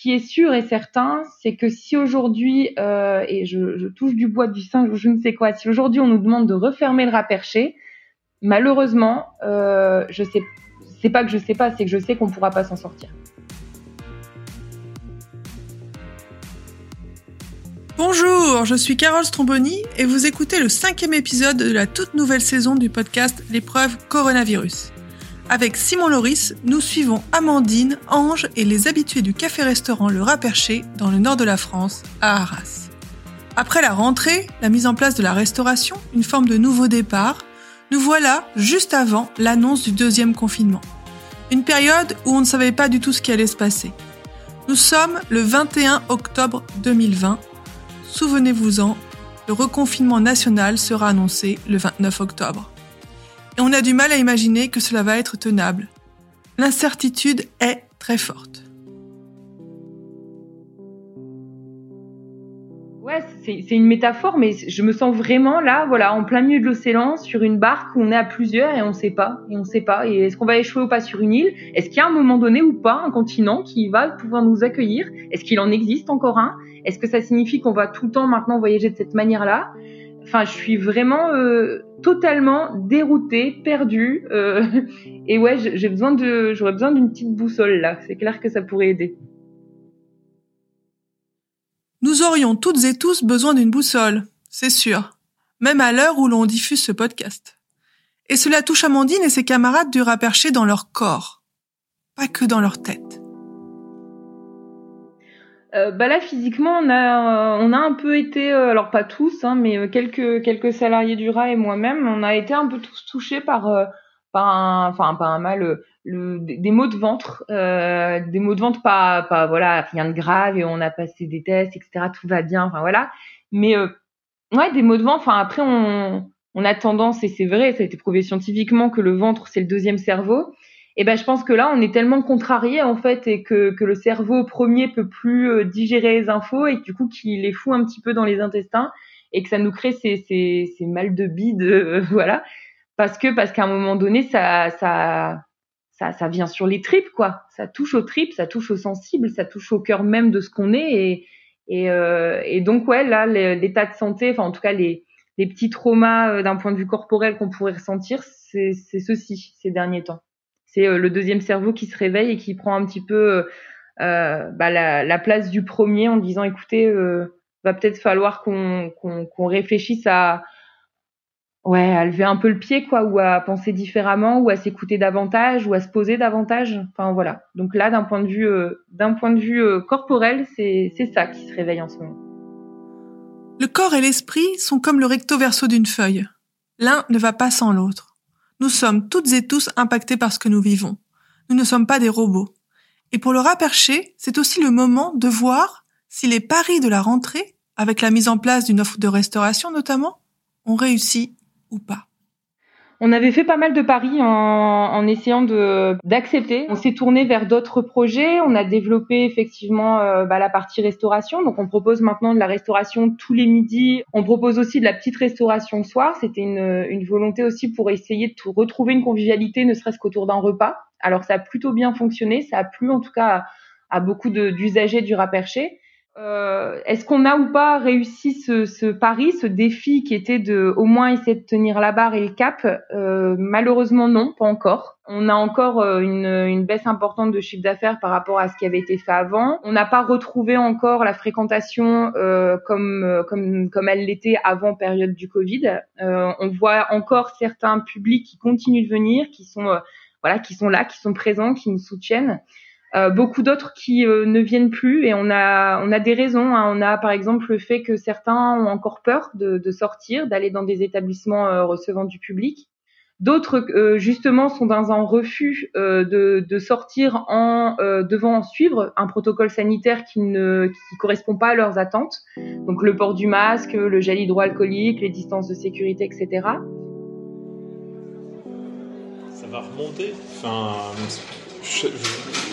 qui est sûr et certain, c'est que si aujourd'hui, euh, et je, touche du bois du singe ou je ne sais quoi, si aujourd'hui on nous demande de refermer le rat perché, malheureusement, euh, je sais, c'est pas que je sais pas, c'est que je sais qu'on pourra pas s'en sortir. Bonjour, je suis Carole Stromboni et vous écoutez le cinquième épisode de la toute nouvelle saison du podcast L'épreuve coronavirus. Avec Simon Loris, nous suivons Amandine, Ange et les habitués du café-restaurant Le Raperché dans le nord de la France, à Arras. Après la rentrée, la mise en place de la restauration, une forme de nouveau départ, nous voilà juste avant l'annonce du deuxième confinement. Une période où on ne savait pas du tout ce qui allait se passer. Nous sommes le 21 octobre 2020 Souvenez-vous-en, le reconfinement national sera annoncé le 29 octobre. On a du mal à imaginer que cela va être tenable. L'incertitude est très forte. Ouais, c'est une métaphore, mais je me sens vraiment là, voilà, en plein milieu de l'océan, sur une barque où on est à plusieurs et on ne sait pas, et on sait pas. Et est-ce qu'on va échouer ou pas sur une île? Est-ce qu'il y a un moment donné ou pas un continent qui va pouvoir nous accueillir? Est-ce qu'il en existe encore un? Est-ce que ça signifie qu'on va tout le temps maintenant voyager de cette manière-là? Enfin, je suis vraiment euh, totalement déroutée, perdue. Euh, et ouais, j'ai besoin de, j'aurais besoin d'une petite boussole là. C'est clair que ça pourrait aider. Nous aurions toutes et tous besoin d'une boussole, c'est sûr. Même à l'heure où l'on diffuse ce podcast. Et cela touche Amandine et ses camarades du perché dans leur corps, pas que dans leur tête. Euh, bah là physiquement on a on a un peu été euh, alors pas tous hein, mais euh, quelques quelques salariés du rat et moi-même on a été un peu tous touchés par par un enfin pas un mal le, des maux de ventre des maux de ventre pas pas voilà rien de grave et on a passé des tests etc tout va bien enfin voilà. Mais ouais des maux de ventre enfin après on on a tendance et c'est vrai ça a été prouvé scientifiquement que le ventre c'est le deuxième cerveau et ben je pense que là on est tellement contrarié en fait et que, que le cerveau premier peut plus euh, digérer les infos et du coup qu'il les fout un petit peu dans les intestins et que ça nous crée ces, ces, ces mal de bide euh, voilà. Parce que parce qu'à un moment donné ça ça ça ça vient sur les tripes quoi. Ça touche aux tripes ça touche aux sensibles ça touche au cœur même de ce qu'on est et et, euh, donc ouais là l'état de santé enfin en tout cas les les petits traumas d'un point de vue corporel qu'on pourrait ressentir c'est ceci ces derniers temps c'est euh, le deuxième cerveau qui se réveille et qui prend un petit peu euh, euh, bah, la, place du premier en disant écoutez, va peut-être falloir qu'on réfléchisse à lever un peu le pied quoi ou à penser différemment ou à s'écouter davantage ou à se poser davantage. Enfin voilà. Donc là d'un point de vue corporel c'est ça qui se réveille en ce moment. Le corps et l'esprit sont comme le recto verso d'une feuille. L'un ne va pas sans l'autre nous sommes toutes et tous impactés par ce que nous vivons. Nous ne sommes pas des robots. Et pour le rapercher, c'est aussi le moment de voir si les paris de la rentrée, avec la mise en place d'une offre de restauration notamment, ont réussi ou pas. On avait fait pas mal de paris en, en essayant de d'accepter. On s'est tourné vers d'autres projets. On a développé effectivement euh, bah, la partie restauration. Donc on propose maintenant de la restauration tous les midis. On propose aussi de la petite restauration le soir. C'était une, une volonté aussi pour essayer de retrouver une convivialité, ne serait-ce qu'autour d'un repas. Alors ça a plutôt bien fonctionné. Ça a plu en tout cas à, à beaucoup d'usagers du raperché. Euh, est-ce qu'on a ou pas réussi ce, ce, pari, ce défi qui était de au moins essayer de tenir la barre et le cap? Euh, Malheureusement non, pas encore. On a encore euh, une, une baisse importante de chiffre d'affaires par rapport à ce qui avait été fait avant. On n'a pas retrouvé encore la fréquentation euh, comme euh, comme comme elle l'était avant période du Covid. Euh, on voit encore certains publics qui continuent de venir, qui sont voilà, qui sont là, qui sont présents, qui nous soutiennent. Euh, beaucoup d'autres qui euh, ne viennent plus et on a on a des raisons. Hein. On a par exemple le fait que certains ont encore peur de, de sortir, d'aller dans des établissements euh, recevant du public. D'autres justement sont dans un refus de, de, sortir en devant suivre un protocole sanitaire qui ne qui correspond pas à leurs attentes. Donc le port du masque, le gel hydroalcoolique, les distances de sécurité, etc. Ça va remonter? Enfin,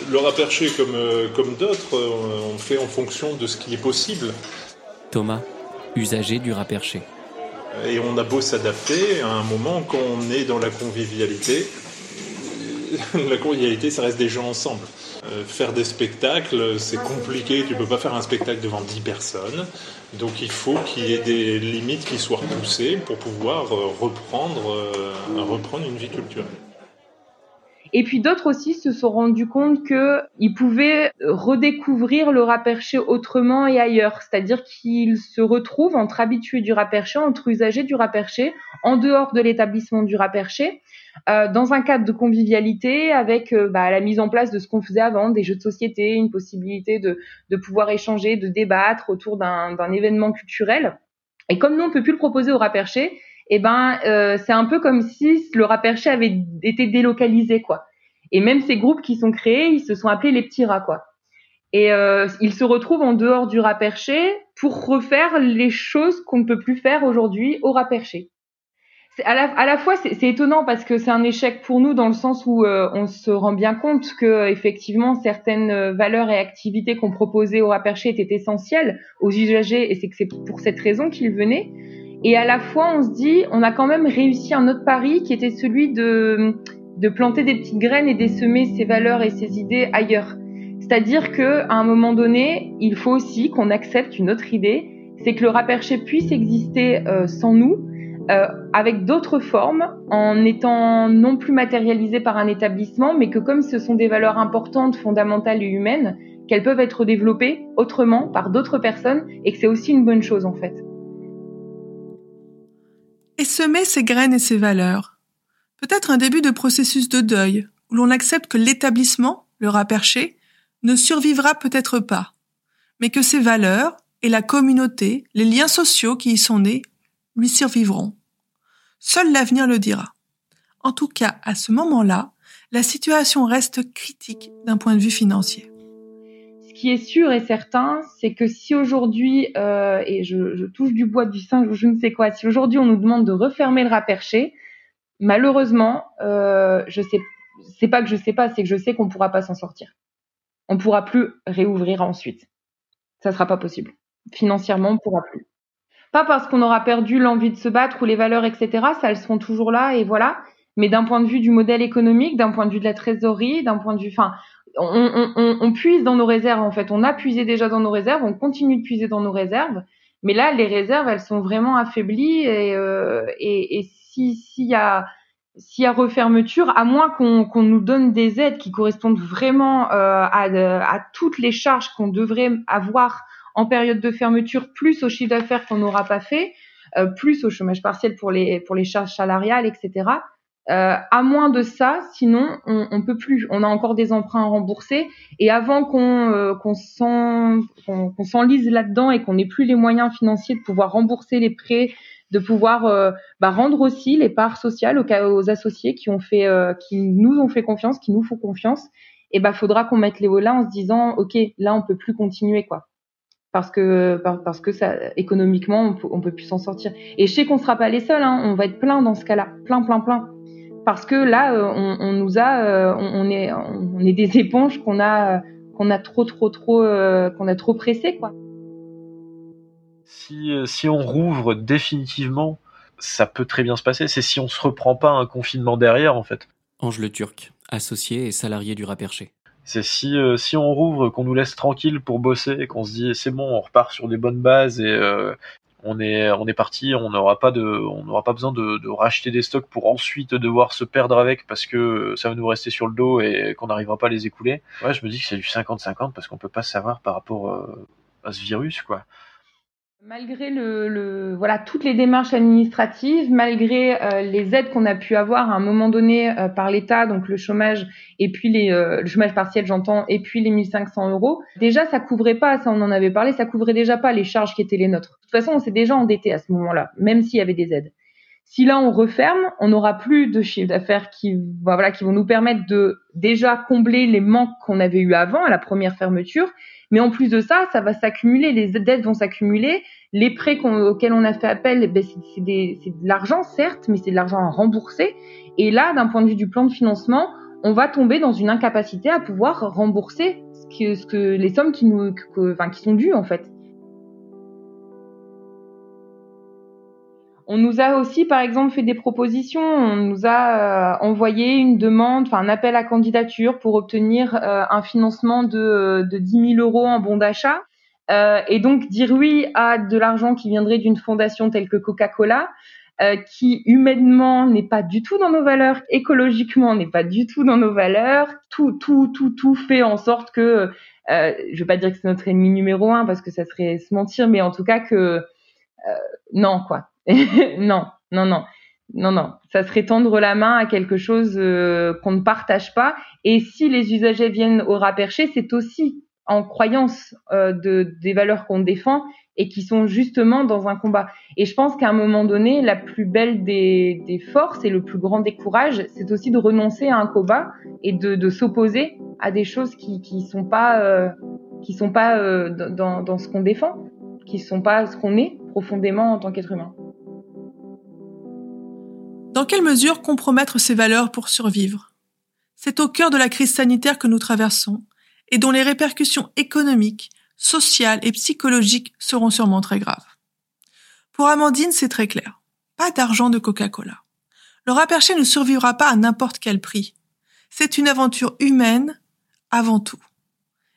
le raperché comme, euh, comme d'autres, euh, on fait en fonction de ce qui est possible. Thomas, usager du raperché. Et on a beau s'adapter, à un moment, quand on est dans la convivialité, la convivialité, ça reste des gens ensemble. Euh, faire des spectacles, c'est compliqué, tu peux pas faire un spectacle devant 10 personnes, donc il faut qu'il y ait des limites qui soient repoussées pour pouvoir reprendre, euh, reprendre une vie culturelle. Et puis d'autres aussi se sont rendus compte qu'ils pouvaient redécouvrir le rap perché autrement et ailleurs. C'est-à-dire qu'ils se retrouvent entre habitués du rap perché, entre usagers du rap perché, en dehors de l'établissement du rap perché, euh, dans un cadre de convivialité avec euh, bah, la mise en place de ce qu'on faisait avant, des jeux de société, une possibilité de, de pouvoir échanger, de débattre autour d'un événement culturel. Et comme nous, on peut plus le proposer au rap perché, eh ben euh, c'est un peu comme si le rap perché avait été délocalisé quoi. Et même ces groupes qui sont créés, ils se sont appelés les petits rats quoi. Et euh, ils se retrouvent en dehors du rap perché pour refaire les choses qu'on ne peut plus faire aujourd'hui au rap perché. À la, à la, fois, c'est étonnant parce que c'est un échec pour nous dans le sens où euh, on se rend bien compte que effectivement certaines valeurs et activités qu'on proposait au rap perché étaient essentielles aux usagers et c'est que c'est pour cette raison qu'ils venaient. Et à la fois, on se dit, on a quand même réussi un autre pari qui était celui de, de planter des petites graines et d'essaimer ses valeurs et ses idées ailleurs. C'est-à-dire que à un moment donné, il faut aussi qu'on accepte une autre idée, c'est que le raperché puisse exister euh, sans nous, euh, avec d'autres formes, en étant non plus matérialisé par un établissement, mais que comme ce sont des valeurs importantes, fondamentales et humaines, qu'elles peuvent être développées autrement par d'autres personnes, et que c'est aussi une bonne chose en fait et semer ses graines et ses valeurs. Peut-être un début de processus de deuil, où l'on accepte que l'établissement, le rat perché, ne survivra peut-être pas, mais que ses valeurs et la communauté, les liens sociaux qui y sont nés, lui survivront. Seul l'avenir le dira. En tout cas, à ce moment-là, la situation reste critique d'un point de vue financier qui est sûr et certain, c'est que si aujourd'hui, euh, et je, touche du bois du singe ou je ne sais quoi, si aujourd'hui on nous demande de refermer le raperché, malheureusement, euh, je sais, c'est pas que je sais pas, c'est que je sais qu'on pourra pas s'en sortir. On pourra plus réouvrir ensuite. Ça sera pas possible. Financièrement, on pourra plus. Pas parce qu'on aura perdu l'envie de se battre ou les valeurs, etc. Ça, elles seront toujours là et voilà. Mais d'un point de vue du modèle économique, d'un point de vue de la trésorerie, d'un point de vue, enfin, on, on, on, puise dans nos réserves en fait. On a puisé déjà dans nos réserves, on continue de puiser dans nos réserves, mais là les réserves elles sont vraiment affaiblies et, euh, et, et si s'il y a s'il y a refermeture, à moins qu'on nous donne des aides qui correspondent vraiment euh, à, à toutes les charges qu'on devrait avoir en période de fermeture, plus au chiffre d'affaires qu'on n'aura pas fait, euh, plus au chômage partiel pour les pour les charges salariales, etc. Euh, à moins de ça, sinon on, on peut plus. On a encore des emprunts à rembourser. Et avant qu'on euh, qu'on s'enlise là-dedans et qu'on n'ait plus les moyens financiers de pouvoir rembourser les prêts, de pouvoir euh, bah, rendre aussi les parts sociales aux, aux associés qui ont fait, euh, qui nous ont fait confiance, qui nous font confiance, et bah faudra qu'on mette les hauts là en se disant ok là on peut plus continuer quoi. Parce que parce que ça économiquement on peut, on peut plus s'en sortir. Et je sais qu'on sera pas les seuls, hein, on va être plein dans ce cas-là, plein plein plein parce que là, euh, on, nous a, euh, on, est, on est des éponges qu'on a, qu'on a trop, trop, trop, euh, qu'on a trop pressé, quoi. Si, si on rouvre définitivement, ça peut très bien se passer. C'est si on se reprend pas un confinement derrière, en fait. Ange Le Turc, associé et salarié du Raperché. C'est si, si on rouvre, qu'on nous laisse tranquille pour bosser, et qu'on se dit c'est bon, on repart sur des bonnes bases et, on est on est parti, on n'aura pas de on n'aura pas besoin de, racheter des stocks pour ensuite devoir se perdre avec parce que ça va nous rester sur le dos et qu'on n'arrivera pas à les écouler. Ouais, je me dis que c'est du 50-50 parce qu'on peut pas savoir par rapport euh, à ce virus quoi. Malgré le, le, voilà toutes les démarches administratives, malgré euh, les aides qu'on a pu avoir à un moment donné euh, par l'État, donc le chômage et puis les, euh, le chômage partiel, j'entends, et puis les 1500 euros, déjà ça couvrait pas, ça on en avait parlé, ça couvrait déjà pas les charges qui étaient les nôtres. De toute façon, on s'est déjà endetté à ce moment-là, même s'il y avait des aides. Si là on referme, on n'aura plus de chiffre d'affaires qui, bah, voilà, qui vont nous permettre de déjà combler les manques qu'on avait eu avant à la première fermeture mais en plus de ça, ça va s'accumuler, les dettes vont s'accumuler, les prêts auxquels on a fait appel, ben c'est de l'argent certes, mais c'est de l'argent à rembourser. Et là, d'un point de vue du plan de financement, on va tomber dans une incapacité à pouvoir rembourser ce que, ce que les sommes qui nous, enfin, qui sont dues en fait. On nous a aussi, par exemple, fait des propositions. On nous a euh, envoyé une demande, enfin un appel à candidature pour obtenir euh, un financement de, de 10 000 euros en bon d'achat. Euh, et donc dire oui à de l'argent qui viendrait d'une fondation telle que Coca-Cola, qui humainement n'est pas du tout dans nos valeurs, écologiquement n'est pas du tout dans nos valeurs. Tout, tout, tout, tout fait en sorte que, euh, je vais pas dire que c'est notre ennemi numéro un parce que ça serait se mentir, mais en tout cas que non quoi non, non, non. Non, non, ça serait tendre la main à quelque chose euh, qu'on ne partage pas. Et si les usagers viennent au rat perché, c'est aussi en croyance euh, de, des valeurs qu'on défend et qui sont justement dans un combat. Et je pense qu'à un moment donné, la plus belle des, forces et le plus grand des courages, c'est aussi de renoncer à un combat et de, s'opposer à des choses qui qui sont pas euh, dans, ce qu'on défend, qui sont pas ce qu'on est profondément en tant qu'être humain. Dans quelle mesure compromettre ces valeurs pour survivre? C'est au cœur de la crise sanitaire que nous traversons et dont les répercussions économiques, sociales et psychologiques seront sûrement très graves. Pour Amandine, c'est très clair. Pas d'argent de Coca-Cola. Le rat perché ne survivra pas à n'importe quel prix. C'est une aventure humaine avant tout.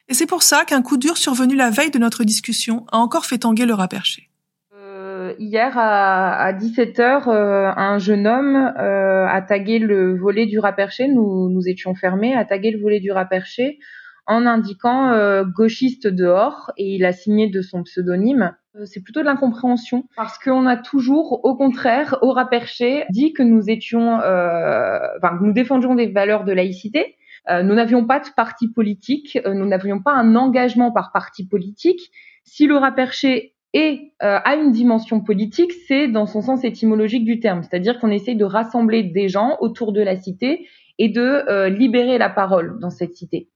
Et c'est pour ça qu'un coup dur survenu la veille de notre discussion a encore fait tanguer le rat perché hier à, 17h, euh, un jeune homme euh, a tagué le volet du raperché. Nous, nous étions fermés, a tagué le volet du raperché en indiquant euh, gauchiste dehors et il a signé de son pseudonyme. C'est plutôt de l'incompréhension parce qu'on a toujours, au contraire, au raperché, dit que nous étions, enfin, que nous défendions des valeurs de laïcité. nous n'avions pas de parti politique, nous n'avions pas un engagement par parti politique. Si le raperché et euh, a une dimension politique, c'est dans son sens étymologique du terme, c'est-à-dire qu'on essaye de rassembler des gens autour de la cité et de euh, libérer la parole dans cette cité.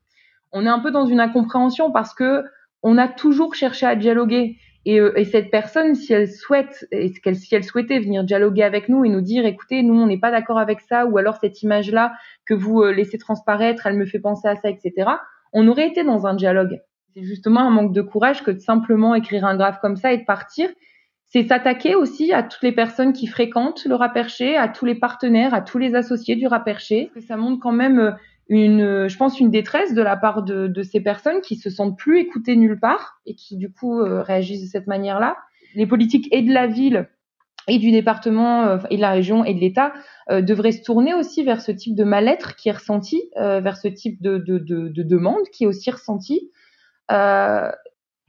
On est un peu dans une incompréhension parce que on a toujours cherché à dialoguer et, euh, et cette personne, si elle souhaite, si elle souhaitait venir dialoguer avec nous et nous dire, écoutez, nous on n'est pas d'accord avec ça, ou alors cette image-là que vous euh, laissez transparaître, elle me fait penser à ça, etc. On aurait été dans un dialogue c'est justement un manque de courage que de simplement écrire un graphe comme ça et de partir. C'est s'attaquer aussi à toutes les personnes qui fréquentent le Raperché, à tous les partenaires, à tous les associés du Raperché. Ça montre quand même euh, une, euh, je pense, une détresse de la part de, ces personnes qui se sentent plus écoutées nulle part et qui du coup euh, réagissent de cette manière-là. Les politiques et de la ville et du département et de la région et de l'État devraient se tourner aussi vers ce type de mal-être qui est ressenti, vers ce type de, de, de, de demande qui est aussi ressenti. Euh,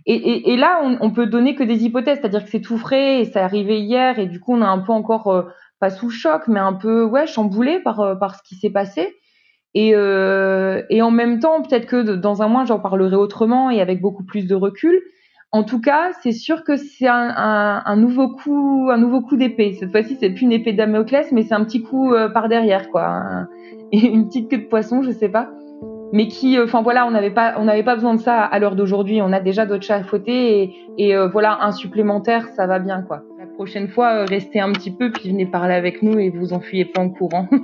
et, et, et, là, on, on, peut donner que des hypothèses, c'est-à-dire que c'est tout frais et ça est arrivé hier et du coup on est un peu encore euh, pas sous choc, mais un peu ouais chamboulé par euh, par ce qui s'est passé. Et, euh, et en même temps, peut-être que dans un mois, j'en parlerai autrement et avec beaucoup plus de recul. En tout cas, c'est sûr que c'est un, un, un, nouveau coup, un nouveau coup d'épée. Cette fois-ci, c'est plus une épée Damoclès, mais c'est un petit coup par derrière, quoi, et une petite queue de poisson, je sais pas mais qui, euh, enfin voilà, on n'avait pas, on n'avait pas besoin de ça à l'heure d'aujourd'hui. On a déjà d'autres chats et euh, voilà, un supplémentaire, ça va bien quoi. La prochaine fois, euh, restez un petit peu puis venez parler avec nous et vous enfuyez pas en courant.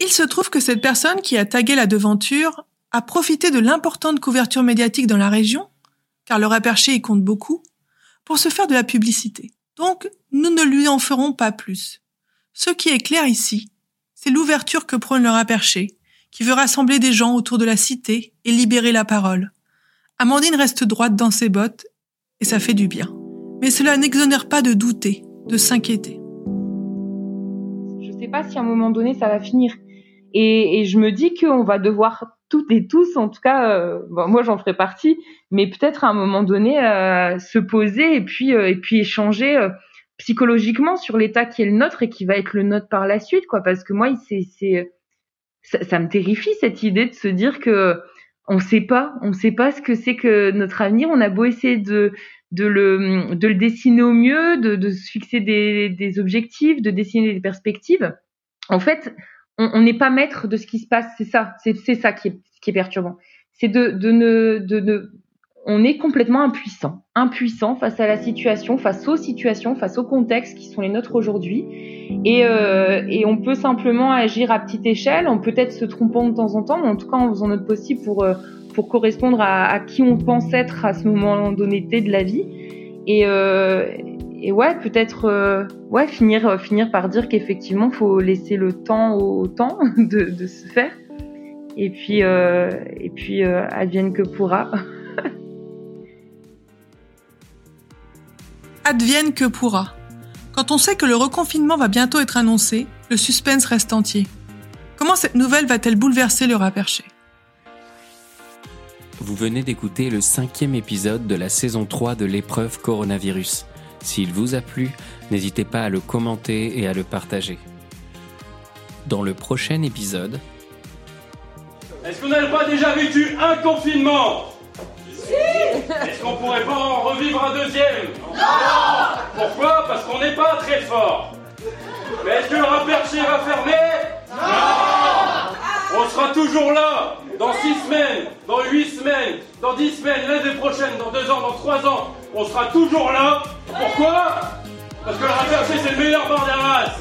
Il se trouve que cette personne qui a tagué la devanture a profité de l'importante couverture médiatique dans la région, car le raperché y compte beaucoup, pour se faire de la publicité. Donc, nous ne lui en ferons pas plus. Ce qui est clair ici, c'est l'ouverture que prône le raperché, qui veut rassembler des gens autour de la cité et libérer la parole. Amandine reste droite dans ses bottes, et ça fait du bien. Mais cela n'exonère pas de douter, de s'inquiéter. Je ne sais pas si à un moment donné ça va finir. Et, je me dis qu'on va devoir toutes et tous, en tout cas, euh, moi j'en ferai partie, mais peut-être à un moment donné euh, se poser et puis euh, et puis échanger psychologiquement sur l'état qui est le nôtre et qui va être le nôtre par la suite, quoi. Parce que moi, c'est, c'est, ça, ça, me terrifie cette idée de se dire que on sait pas, on sait pas ce que c'est que notre avenir. On a beau essayer de de le de le dessiner au mieux, de, de se fixer des, des objectifs, de dessiner des perspectives. En fait, on n'est pas maître de ce qui se passe. C'est ça, c'est, c'est ça qui est, qui est perturbant. C'est de, de ne de, de on est complètement impuissant, impuissant face à la situation, face aux situations, face aux contextes qui sont les nôtres aujourd'hui. Et, euh, on peut simplement agir à petite échelle, on peut être se trompant de temps en temps, mais en tout cas en faisant notre possible pour, euh, pour correspondre à, qui on pense être à ce moment donné de la vie. et et ouais peut-être ouais finir finir par dire qu'effectivement faut laisser le temps au temps de, de se faire et puis et puis advienne que pourra advienne que pourra. Quand on sait que le reconfinement va bientôt être annoncé le suspense reste entier. Comment cette nouvelle va-t-elle bouleverser le rat perché vous venez d'écouter le cinquième épisode de la saison 3 de l'épreuve coronavirus. S'il vous a plu, n'hésitez pas à le commenter et à le partager. Dans le prochain épisode... Est-ce qu'on n'a pas déjà vécu un confinement? Si Est-ce qu'on pourrait pas en revivre un deuxième? Non. Pourquoi? Parce qu'on n'est pas très fort. Mais est-ce que le raperché va fermer Non. On sera toujours là dans six semaines, dans huit semaines, dans dix semaines, l'année prochaine, dans deux ans, dans trois ans, on sera toujours là. Pourquoi? Parce que le rappeur c'est le meilleur bar de la race.